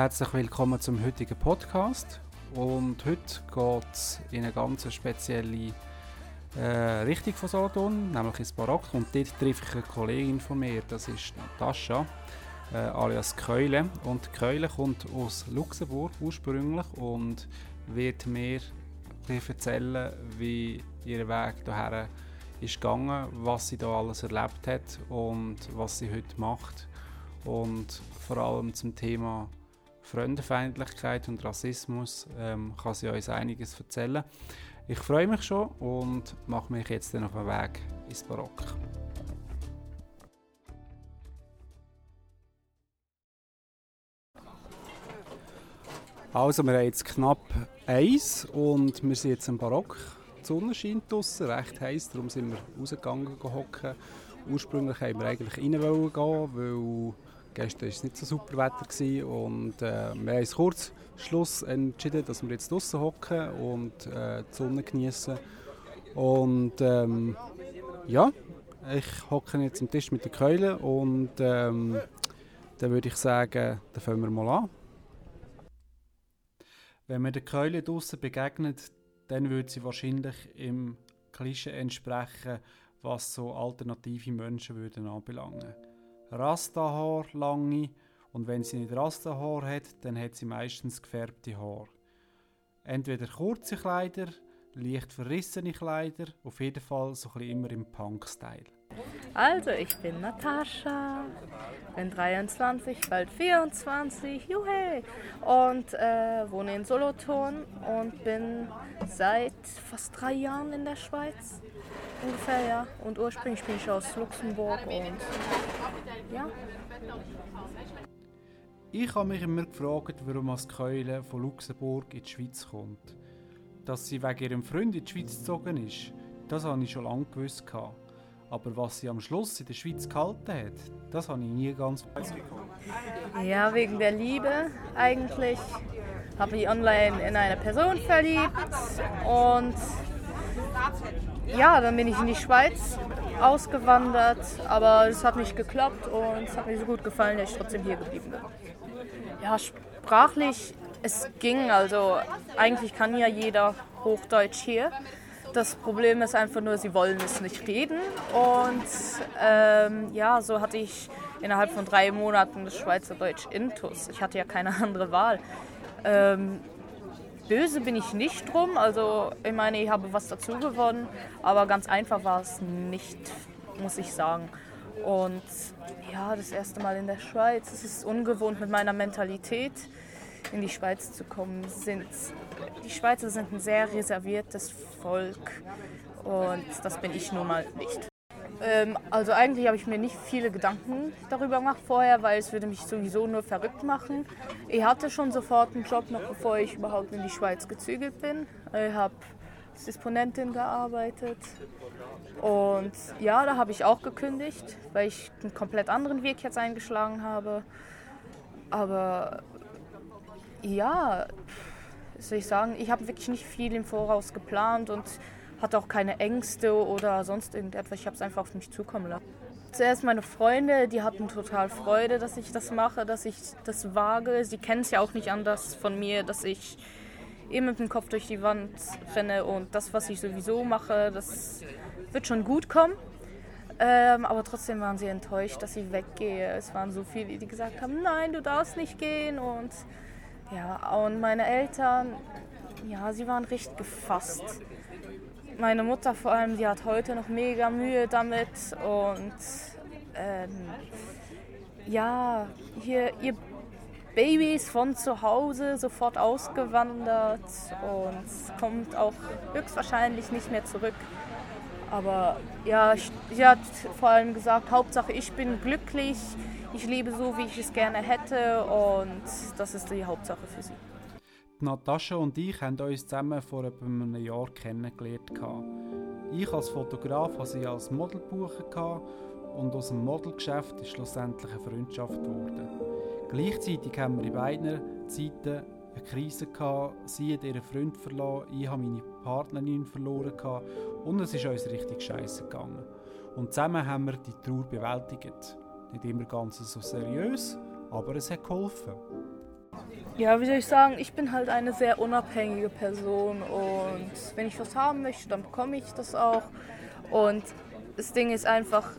Herzlich willkommen zum heutigen Podcast. Und heute geht es in eine ganz spezielle äh, Richtung von Solothurn, nämlich ins Barock. Und dort treffe ich eine Kollegin von mir, das ist Natascha, äh, alias Keule. Und Keule kommt aus Luxemburg ursprünglich und wird mir erzählen, wie ihr Weg hierher ist gegangen, was sie da alles erlebt hat und was sie heute macht. Und vor allem zum Thema Fremdenfeindlichkeit und Rassismus ähm, kann sie uns einiges erzählen. Ich freue mich schon und mache mich jetzt dann auf den Weg ins Barock. Also, wir haben jetzt knapp eins und wir sind jetzt im Barock. Die Sonne scheint draußen, recht heiß, darum sind wir rausgegangen. Ursprünglich wollten wir eigentlich rein gehen, weil Gestern war es nicht so super Wetter und äh, wir haben kurz Schluss entschieden, dass wir jetzt draußen hocken und äh, die Sonne genießen. Und ähm, ja, ich hocke jetzt am Tisch mit der Keule und ähm, dann würde ich sagen, dann fangen wir mal an. Wenn man der Keule draußen begegnet, dann würde sie wahrscheinlich im Klischee entsprechen, was so alternative Menschen würden anbelangen. Rastahaar lange und wenn sie nicht Rastahaar hat, dann hat sie meistens gefärbte Haare. Entweder kurze Kleider, leicht verrissene Kleider, auf jeden Fall so ein immer im Punk-Style. Also, ich bin Natascha, bin 23, bald 24, juhe! Und äh, wohne in Solothurn und bin seit fast drei Jahren in der Schweiz. Ungefähr, ja. Und ursprünglich bin ich aus Luxemburg und ja. Ich habe mich immer gefragt, warum als Keule von Luxemburg in die Schweiz kommt. Dass sie wegen ihrem Freund in die Schweiz gezogen ist, das habe ich schon lange gewusst. Aber was sie am Schluss in der Schweiz gehalten hat, das habe ich nie ganz bekommen. Ja, wegen der Liebe eigentlich. Habe ich online in eine Person verliebt und ja, dann bin ich in die Schweiz ausgewandert, aber es hat nicht geklappt und es hat mir so gut gefallen, dass ich trotzdem hier geblieben bin. Ja, sprachlich, es ging, also eigentlich kann ja jeder Hochdeutsch hier. Das Problem ist einfach nur, sie wollen es nicht reden. Und ähm, ja, so hatte ich innerhalb von drei Monaten das Schweizerdeutsch intus. Ich hatte ja keine andere Wahl. Ähm, böse bin ich nicht drum. Also ich meine, ich habe was dazu gewonnen, aber ganz einfach war es nicht, muss ich sagen. Und ja, das erste Mal in der Schweiz, es ist ungewohnt mit meiner Mentalität in die Schweiz zu kommen. Sind, die Schweizer sind ein sehr reserviertes Volk und das bin ich nun mal nicht. Ähm, also eigentlich habe ich mir nicht viele Gedanken darüber gemacht vorher, weil es würde mich sowieso nur verrückt machen. Ich hatte schon sofort einen Job, noch bevor ich überhaupt in die Schweiz gezügelt bin. Ich habe als Disponentin gearbeitet und ja, da habe ich auch gekündigt, weil ich einen komplett anderen Weg jetzt eingeschlagen habe. Aber ja, soll ich sagen, ich habe wirklich nicht viel im Voraus geplant und hatte auch keine Ängste oder sonst irgendetwas. Ich habe es einfach auf mich zukommen lassen. Zuerst meine Freunde, die hatten total Freude, dass ich das mache, dass ich das wage. Sie kennen es ja auch nicht anders von mir, dass ich eben mit dem Kopf durch die Wand renne und das, was ich sowieso mache, das wird schon gut kommen. Ähm, aber trotzdem waren sie enttäuscht, dass ich weggehe. Es waren so viele, die gesagt haben, nein, du darfst nicht gehen. Und ja, und meine Eltern, ja, sie waren recht gefasst meine Mutter vor allem, die hat heute noch mega Mühe damit und ähm, ja, hier ihr Baby ist von zu Hause sofort ausgewandert und kommt auch höchstwahrscheinlich nicht mehr zurück. Aber ja, sie hat vor allem gesagt, Hauptsache ich bin glücklich, ich lebe so, wie ich es gerne hätte und das ist die Hauptsache für sie. Natascha und ich haben uns zusammen vor etwa einem Jahr kennengelernt. Ich als Fotograf hatte sie als Model gebucht und aus dem Modelgeschäft ist schlussendlich eine Freundschaft geworden. Gleichzeitig haben wir in beiden Zeiten eine Krise gehabt. Sie hat ihren Freund verloren, ich habe meine Partnerin verloren und es ist uns richtig scheiße gegangen. Und zusammen haben wir die Trauer bewältigt. Nicht immer ganz so seriös, aber es hat geholfen. Ja, wie soll ich sagen, ich bin halt eine sehr unabhängige Person und wenn ich was haben möchte, dann bekomme ich das auch. Und das Ding ist einfach,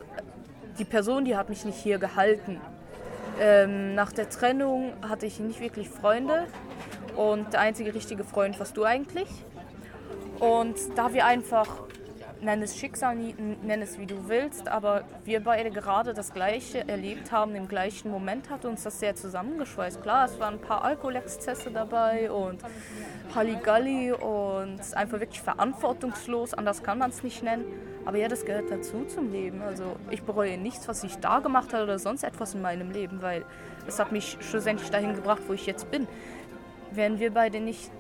die Person, die hat mich nicht hier gehalten. Ähm, nach der Trennung hatte ich nicht wirklich Freunde und der einzige richtige Freund warst du eigentlich. Und da wir einfach nenn es Schicksal, nenn es wie du willst, aber wir beide gerade das Gleiche erlebt haben, im gleichen Moment hat uns das sehr zusammengeschweißt. Klar, es waren ein paar Alkoholexzesse dabei und Halligalli und einfach wirklich verantwortungslos, anders kann man es nicht nennen. Aber ja, das gehört dazu zum Leben. Also ich bereue nichts, was ich da gemacht habe oder sonst etwas in meinem Leben, weil es hat mich schlussendlich dahin gebracht, wo ich jetzt bin. Wären wir beide nicht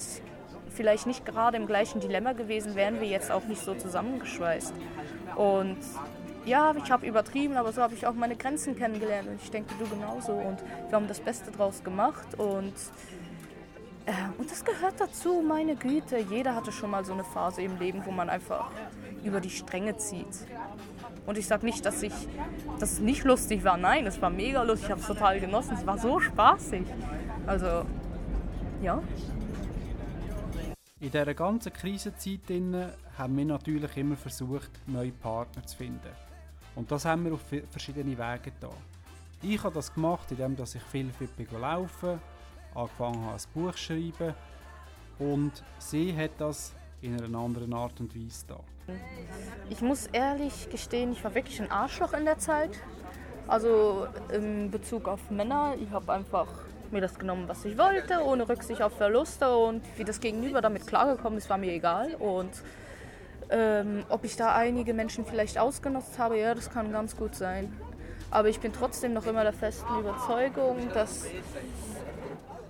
vielleicht nicht gerade im gleichen Dilemma gewesen, wären wir jetzt auch nicht so zusammengeschweißt. Und ja, ich habe übertrieben, aber so habe ich auch meine Grenzen kennengelernt und ich denke, du genauso. Und wir haben das Beste draus gemacht und, äh, und das gehört dazu, meine Güte. Jeder hatte schon mal so eine Phase im Leben, wo man einfach über die Stränge zieht. Und ich sage nicht, dass ich das nicht lustig war. Nein, es war mega lustig. Ich habe es total genossen. Es war so spaßig. Also, ja. In dieser ganzen Krisenzeit haben wir natürlich immer versucht, neue Partner zu finden. Und das haben wir auf verschiedene Wege getan. Ich habe das gemacht, indem ich viel fit laufen angefangen habe, ein Buch zu schreiben und sie hat das in einer anderen Art und Weise da. Ich muss ehrlich gestehen, ich war wirklich ein Arschloch in der Zeit. Also in Bezug auf Männer, ich habe einfach mir das genommen, was ich wollte, ohne Rücksicht auf Verluste und wie das Gegenüber damit klargekommen ist, war mir egal. Und ähm, ob ich da einige Menschen vielleicht ausgenutzt habe, ja, das kann ganz gut sein. Aber ich bin trotzdem noch immer der festen Überzeugung, dass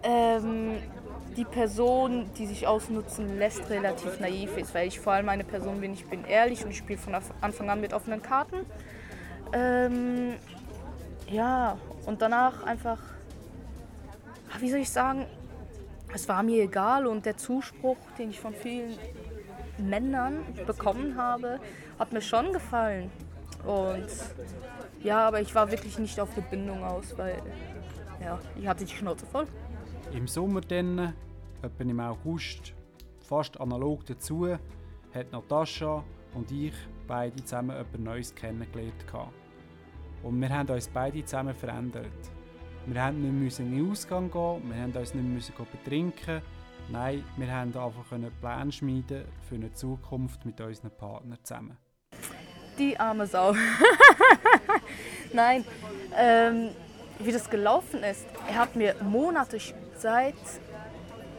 ähm, die Person, die sich ausnutzen lässt, relativ naiv ist, weil ich vor allem eine Person bin, ich bin ehrlich und ich spiele von Anfang an mit offenen Karten. Ähm, ja, und danach einfach wie soll ich sagen, es war mir egal und der Zuspruch, den ich von vielen Männern bekommen habe, hat mir schon gefallen. Und ja, aber ich war wirklich nicht auf die Bindung aus, weil ja, ich hatte die Schnauze voll. Im Sommer dann, etwa im August, fast analog dazu, hat Natascha und ich beide zusammen etwas Neues kennengelernt. Und wir haben uns beide zusammen verändert. Wir mussten nicht in den Ausgang gehen, wir mussten uns nicht betrinken. Nein, wir konnten einfach einen Plan schmieden für eine Zukunft mit unseren Partnern zusammen. Die arme Sau. Nein, ähm, wie das gelaufen ist. Er hat mir Monate seit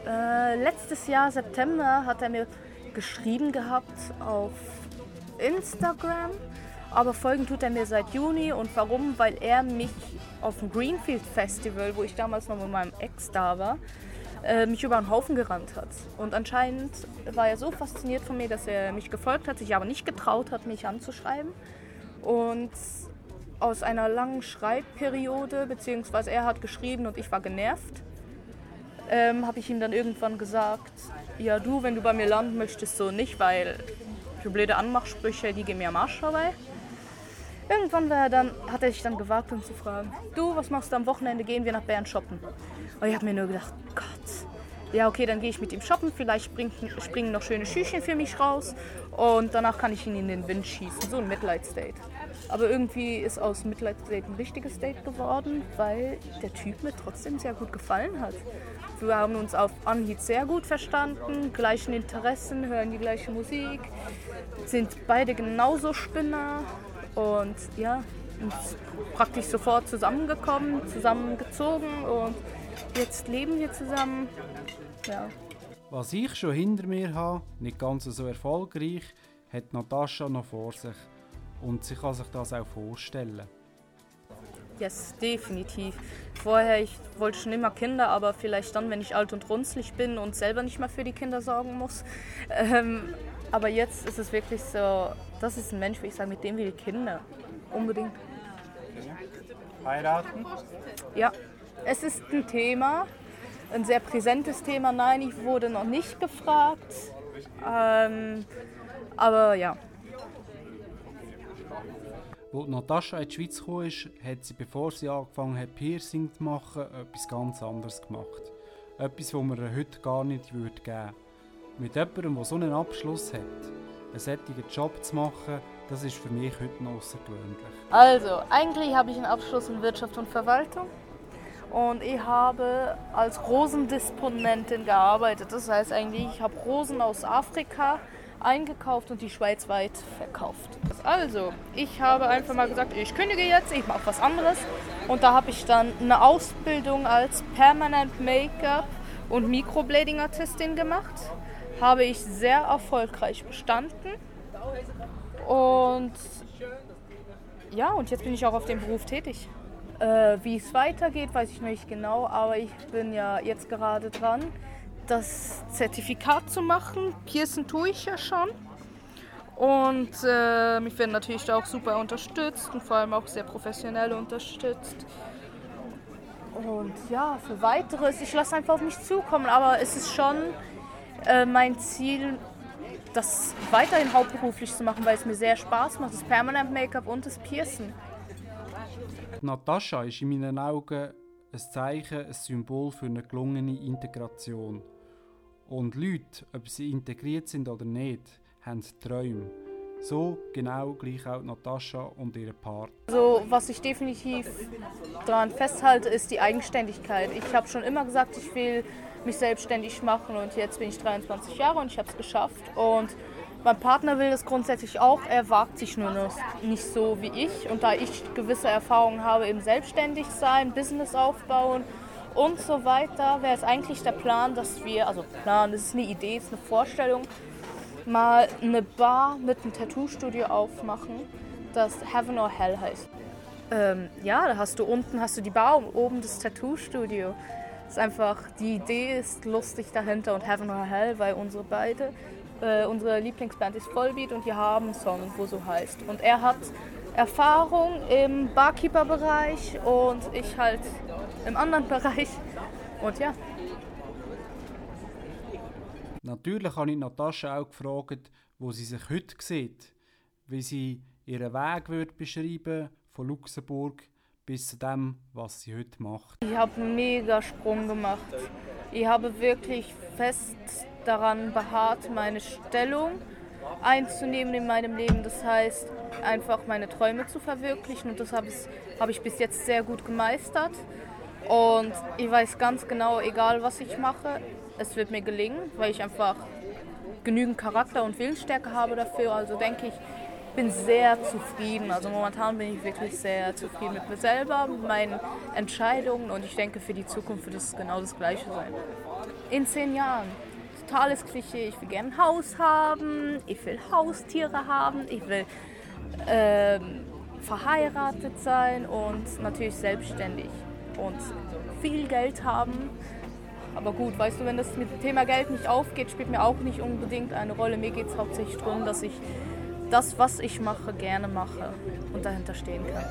äh, letztes Jahr September hat er mir geschrieben gehabt auf Instagram aber folgen tut er mir seit Juni. Und warum? Weil er mich auf dem Greenfield Festival, wo ich damals noch mit meinem Ex da war, äh, mich über den Haufen gerannt hat. Und anscheinend war er so fasziniert von mir, dass er mich gefolgt hat, sich aber nicht getraut hat, mich anzuschreiben. Und aus einer langen Schreibperiode, beziehungsweise er hat geschrieben und ich war genervt, ähm, habe ich ihm dann irgendwann gesagt, ja du, wenn du bei mir landen möchtest, so nicht, weil für blöde Anmachsprüche, die gehen mir am Arsch vorbei. Irgendwann war er dann, hat er sich dann gewagt, uns zu fragen, du, was machst du am Wochenende, gehen wir nach Bern shoppen? Und ich habe mir nur gedacht, Gott, ja okay, dann gehe ich mit ihm shoppen, vielleicht springen, springen noch schöne Schüchchen für mich raus und danach kann ich ihn in den Wind schießen, so ein Mitleidsdate. Aber irgendwie ist aus Mitleidsdate ein richtiges Date geworden, weil der Typ mir trotzdem sehr gut gefallen hat. Wir haben uns auf Anhieb sehr gut verstanden, gleichen Interessen, hören die gleiche Musik, sind beide genauso Spinner und ja, praktisch sofort zusammengekommen, zusammengezogen und jetzt leben wir zusammen. Ja. Was ich schon hinter mir habe, nicht ganz so erfolgreich, hat Natascha noch vor sich. Und sie kann sich das auch vorstellen. Yes, definitiv. Vorher, ich wollte schon immer Kinder, aber vielleicht dann, wenn ich alt und runzlig bin und selber nicht mehr für die Kinder sorgen muss. Ähm, aber jetzt ist es wirklich so, das ist ein Mensch, wie ich sage, mit dem will Kinder. Unbedingt. Heiraten? Ja, es ist ein Thema, ein sehr präsentes Thema. Nein, ich wurde noch nicht gefragt. Ähm, aber ja. Als Natascha in die Schweiz kam, hat sie, bevor sie angefangen hat, Piercing zu machen, etwas ganz anderes gemacht. Etwas, was man heute gar nicht geben würde. Mit jemandem, der so einen Abschluss hat, einen solchen Job zu machen, das ist für mich heute noch außergewöhnlich. Also, eigentlich habe ich einen Abschluss in Wirtschaft und Verwaltung und ich habe als Rosendisponentin gearbeitet. Das heißt eigentlich, ich habe Rosen aus Afrika eingekauft und die schweizweit verkauft. Also, ich habe einfach mal gesagt, ich kündige jetzt, ich mache was anderes. Und da habe ich dann eine Ausbildung als Permanent Make-up und Microblading-Artistin gemacht. Habe ich sehr erfolgreich bestanden. Und ja, und jetzt bin ich auch auf dem Beruf tätig. Äh, wie es weitergeht, weiß ich noch nicht genau, aber ich bin ja jetzt gerade dran, das Zertifikat zu machen. Piercen tue ich ja schon. Und äh, ich werde natürlich da auch super unterstützt und vor allem auch sehr professionell unterstützt. Und ja, für weiteres, ich lasse einfach auf mich zukommen, aber es ist schon äh, mein Ziel, das weiterhin hauptberuflich zu machen, weil es mir sehr Spaß macht, das Permanent Make-up und das Piercen. Natascha ist in meinen Augen ein Zeichen, ein Symbol für eine gelungene Integration. Und Leute, ob sie integriert sind oder nicht, haben Träume. So genau gleich auch Natascha und ihre Partner. Also, was ich definitiv daran festhalte, ist die Eigenständigkeit. Ich habe schon immer gesagt, ich will mich selbstständig machen und jetzt bin ich 23 Jahre und ich habe es geschafft. Und mein Partner will das grundsätzlich auch, er wagt sich nur noch nicht so wie ich. Und da ich gewisse Erfahrungen habe im Selbstständigsein, Business aufbauen und so weiter, wäre es eigentlich der Plan, dass wir, also Plan, das ist eine Idee, das ist eine Vorstellung, mal eine Bar mit einem Tattoo-Studio aufmachen, das Heaven or Hell heißt. Ähm, ja, da hast du unten hast du die Bar und oben das Tattoo-Studio. Ist einfach, die Idee ist lustig dahinter und Heaven or Hell, weil unsere beide äh, unsere Lieblingsband ist Vollbeat und die haben einen Song, wo so heißt. Und er hat Erfahrung im Barkeeper-Bereich und ich halt im anderen Bereich. Und ja. Natürlich habe ich Natascha auch gefragt, wo sie sich heute sieht, wie sie ihren Weg wird beschreiben von Luxemburg bis zu dem, was sie heute macht. Ich habe einen mega Sprung gemacht. Ich habe wirklich fest daran beharrt, meine Stellung einzunehmen in meinem Leben. Das heißt, einfach meine Träume zu verwirklichen und das habe ich, hab ich bis jetzt sehr gut gemeistert. Und ich weiß ganz genau, egal was ich mache, es wird mir gelingen, weil ich einfach genügend Charakter und Willensstärke habe dafür. Also denke ich, bin sehr zufrieden. Also momentan bin ich wirklich sehr zufrieden mit mir selber, mit meinen Entscheidungen und ich denke, für die Zukunft wird es genau das Gleiche sein. In zehn Jahren totales Klischee. Ich will gerne ein Haus haben, ich will Haustiere haben, ich will ähm, verheiratet sein und natürlich selbstständig und viel Geld haben. Aber gut, weißt du, wenn das mit dem Thema Geld nicht aufgeht, spielt mir auch nicht unbedingt eine Rolle. Mir geht es hauptsächlich darum, dass ich das, was ich mache, gerne mache und dahinter stehen kann.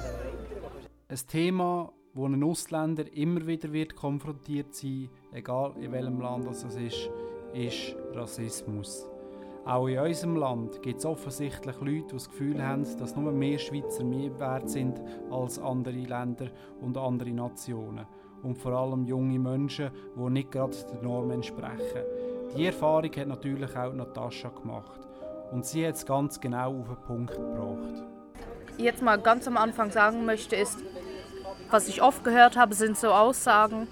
Ein Thema, wo ein Ausländer immer wieder wird konfrontiert sein, egal in welchem Land es ist, ist Rassismus. Auch in unserem Land gibt es offensichtlich Leute, die das Gefühl haben, dass nur mehr Schweizer mehr wert sind als andere Länder und andere Nationen. Und vor allem junge Menschen, die nicht gerade der Norm entsprechen. Die Erfahrung hat natürlich auch Natascha gemacht. Und sie hat es ganz genau auf den Punkt gebracht. Jetzt mal ganz am Anfang sagen möchte, ist, was ich oft gehört habe, sind so Aussagen,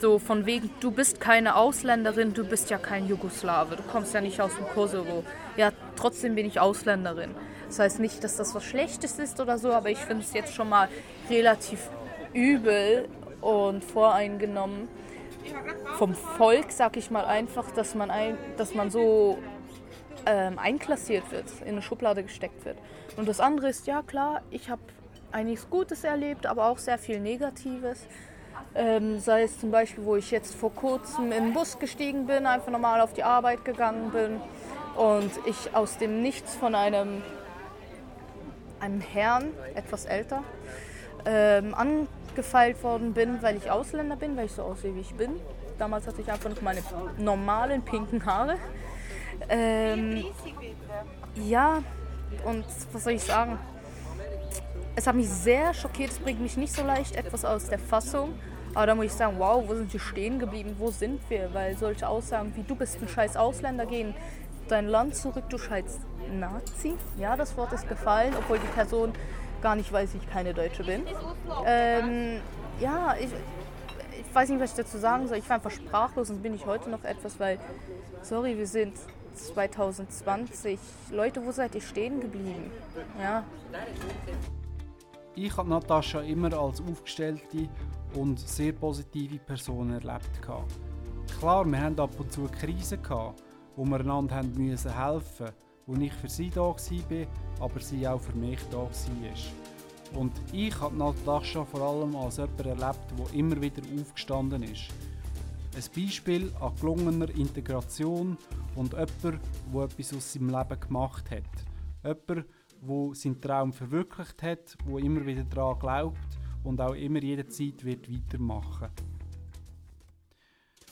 so von wegen, du bist keine Ausländerin, du bist ja kein Jugoslawe, du kommst ja nicht aus dem Kosovo. Ja, trotzdem bin ich Ausländerin. Das heißt nicht, dass das was Schlechtes ist oder so, aber ich finde es jetzt schon mal relativ übel und voreingenommen vom Volk, sag ich mal einfach, dass man, ein, dass man so ähm, einklassiert wird, in eine Schublade gesteckt wird. Und das andere ist, ja klar, ich habe einiges Gutes erlebt, aber auch sehr viel Negatives. Ähm, sei es zum Beispiel, wo ich jetzt vor kurzem in den Bus gestiegen bin, einfach normal auf die Arbeit gegangen bin und ich aus dem Nichts von einem, einem Herrn, etwas älter, ähm, angefeilt worden bin, weil ich Ausländer bin, weil ich so aussehe, wie ich bin. Damals hatte ich einfach noch meine normalen pinken Haare. Ähm, ja, und was soll ich sagen? Es hat mich sehr schockiert, es bringt mich nicht so leicht etwas aus der Fassung, Aber da muss ich sagen, wow, wo sind wir stehen geblieben? Wo sind wir? Weil solche Aussagen wie du bist ein scheiß Ausländer gehen dein Land zurück, du scheiß Nazi. Ja, das Wort ist gefallen, obwohl die Person gar nicht weiß, ich keine Deutsche bin. Ähm, ja, ich, weiß nicht, was ich dazu sagen soll. Ich war einfach sprachlos und bin ich heute noch etwas, weil, sorry, wir sind 2020. Leute, wo seid ihr stehen geblieben? Ja. Ich habe Natascha immer als aufgestellte und sehr positive Person erlebt. Klar, wir hatten ab und zu Krisen, wo wir einander haben helfen wo ich für sie da war, aber sie auch für mich da war. Und ich habe Natascha vor allem als jemand erlebt, der immer wieder aufgestanden ist. Ein Beispiel an gelungener Integration und jemand, der etwas aus seinem Leben gemacht hat. Jemand, der seinen Traum verwirklicht hat, der immer wieder daran glaubt und auch immer jederzeit wird weitermachen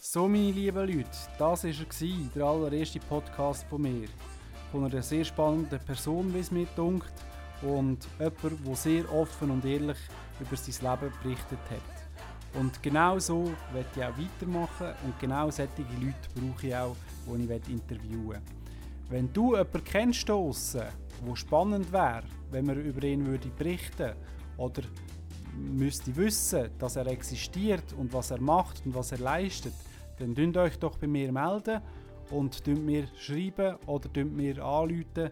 So, meine lieben Leute, das war er, der allererste Podcast von mir. Von einer sehr spannenden Person, wie es mir dunkt, und jemand, der sehr offen und ehrlich über sein Leben berichtet hat. Und genau so werde ich auch weitermachen und genau solche Leute brauche ich auch, die ich interviewen will. Wenn du jemanden kennst, der spannend wäre, wenn man über ihn würde berichten oder müsste wissen, dass er existiert und was er macht und was er leistet, dann könnt euch doch bei mir melden und mir schreiben oder mir anrufen.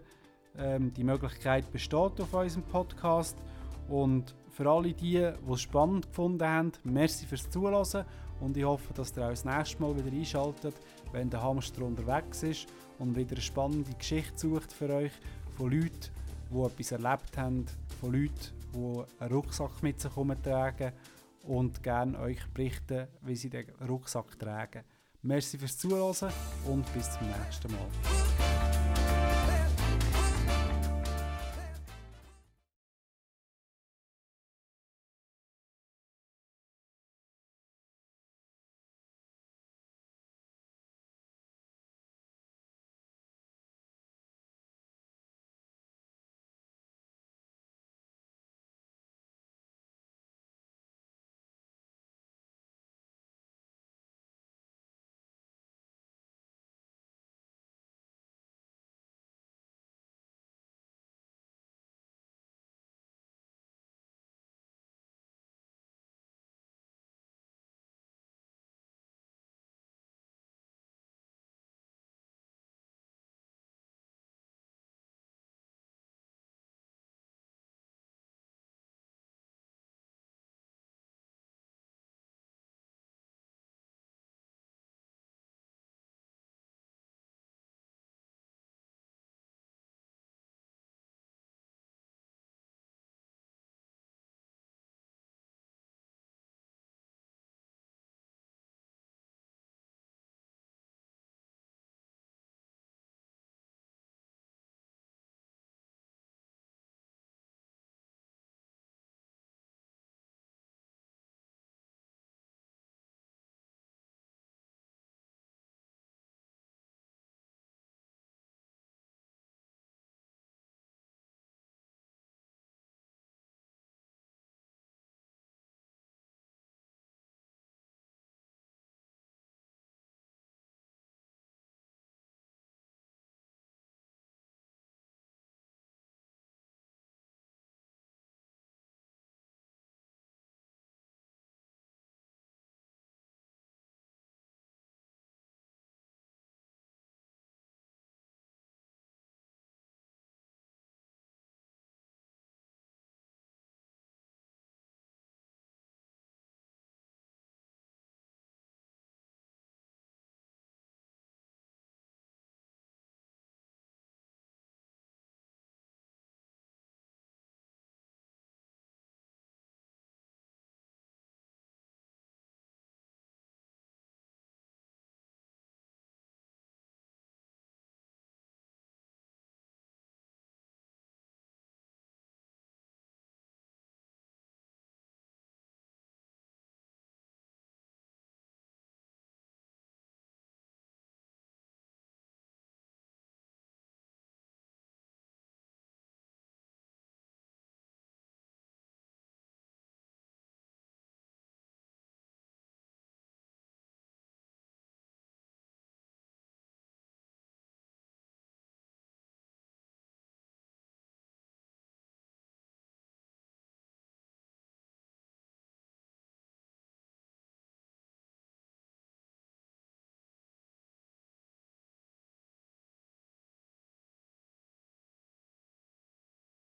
Ähm, die Möglichkeit besteht auf unserem Podcast. Und für alle die, die es spannend gefunden haben, merci fürs Zuhören und ich hoffe, dass ihr auch das nächste Mal wieder einschaltet, wenn der Hamster unterwegs ist und wieder eine spannende Geschichte sucht für euch von Leuten, die etwas erlebt haben, von Leuten, die einen Rucksack mit sich herumtragen und gerne euch berichten, wie sie den Rucksack tragen. Merci fürs Zuhören und bis zum nächsten Mal.